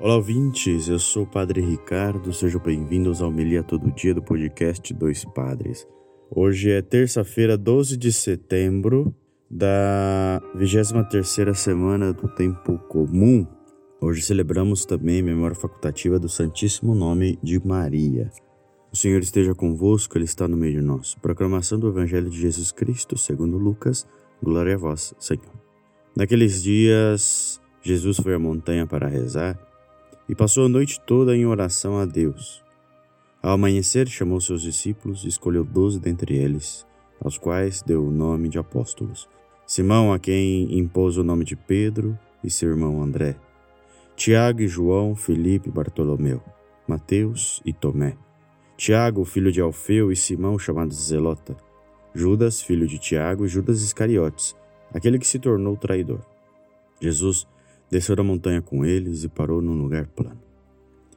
Olá, ouvintes. Eu sou o Padre Ricardo. Sejam bem-vindos ao Melia Todo Dia do podcast Dois Padres. Hoje é terça-feira, 12 de setembro da 23ª semana do Tempo Comum. Hoje celebramos também a memória facultativa do Santíssimo Nome de Maria. O Senhor esteja convosco, Ele está no meio de nós. Proclamação do Evangelho de Jesus Cristo, segundo Lucas. Glória a vós, Senhor. Naqueles dias, Jesus foi à montanha para rezar e passou a noite toda em oração a Deus. Ao amanhecer, chamou seus discípulos e escolheu doze dentre eles, aos quais deu o nome de apóstolos. Simão, a quem impôs o nome de Pedro, e seu irmão André. Tiago e João, Felipe e Bartolomeu. Mateus e Tomé. Tiago, filho de Alfeu, e Simão, chamado Zelota. Judas, filho de Tiago, e Judas Iscariotes, aquele que se tornou traidor. Jesus Desceu da montanha com eles e parou num lugar plano.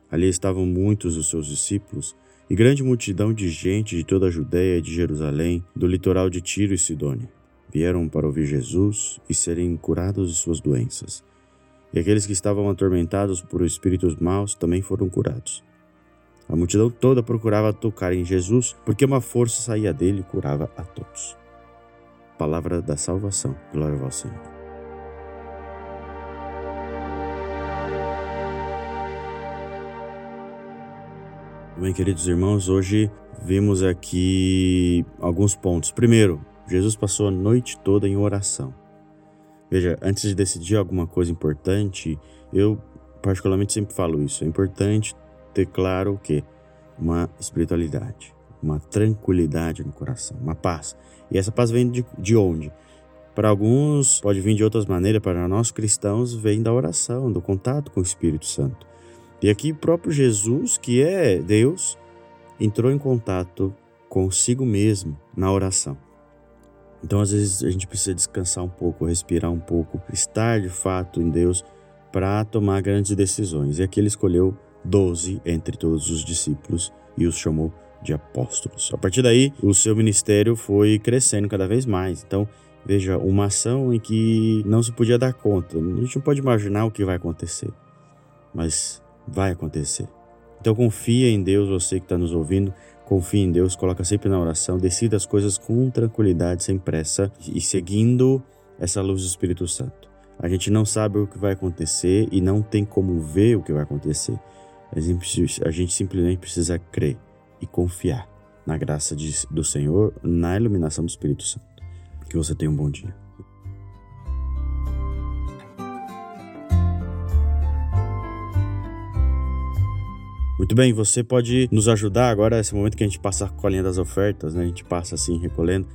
Ali estavam muitos dos seus discípulos e grande multidão de gente de toda a Judéia e de Jerusalém, do litoral de Tiro e Sidônia. Vieram para ouvir Jesus e serem curados de suas doenças. E aqueles que estavam atormentados por espíritos maus também foram curados. A multidão toda procurava tocar em Jesus, porque uma força saía dele e curava a todos. Palavra da salvação. Glória ao Senhor. Bem, queridos irmãos, hoje vimos aqui alguns pontos. Primeiro, Jesus passou a noite toda em oração. Veja, antes de decidir alguma coisa importante, eu particularmente sempre falo isso. É importante ter claro o que? Uma espiritualidade, uma tranquilidade no coração, uma paz. E essa paz vem de, de onde? Para alguns pode vir de outras maneiras, para nós cristãos vem da oração, do contato com o Espírito Santo. E aqui, próprio Jesus, que é Deus, entrou em contato consigo mesmo na oração. Então, às vezes, a gente precisa descansar um pouco, respirar um pouco, estar de fato em Deus para tomar grandes decisões. E aqui ele escolheu doze entre todos os discípulos e os chamou de apóstolos. A partir daí, o seu ministério foi crescendo cada vez mais. Então, veja, uma ação em que não se podia dar conta. A gente não pode imaginar o que vai acontecer, mas vai acontecer. Então confia em Deus, você que está nos ouvindo, confia em Deus, coloca sempre na oração, decida as coisas com tranquilidade, sem pressa e seguindo essa luz do Espírito Santo. A gente não sabe o que vai acontecer e não tem como ver o que vai acontecer. A gente simplesmente precisa crer e confiar na graça de, do Senhor, na iluminação do Espírito Santo. Que você tenha um bom dia. Muito bem, você pode nos ajudar agora, esse momento que a gente passa a colinha das ofertas, né? A gente passa assim, recolhendo.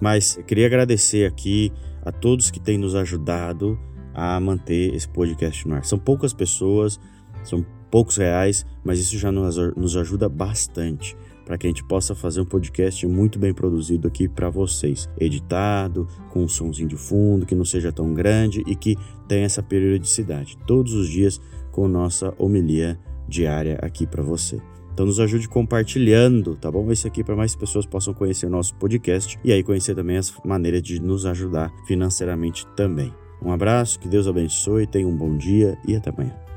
Mas queria agradecer aqui a todos que têm nos ajudado a manter esse podcast no ar. São poucas pessoas, são poucos reais, mas isso já nos ajuda bastante para que a gente possa fazer um podcast muito bem produzido aqui para vocês, editado, com um somzinho de fundo, que não seja tão grande e que tenha essa periodicidade, todos os dias com nossa homilia diária aqui para você. Então nos ajude compartilhando, tá bom? Esse aqui para mais pessoas possam conhecer nosso podcast e aí conhecer também as maneiras de nos ajudar financeiramente também. Um abraço, que Deus abençoe, tenha um bom dia e até amanhã.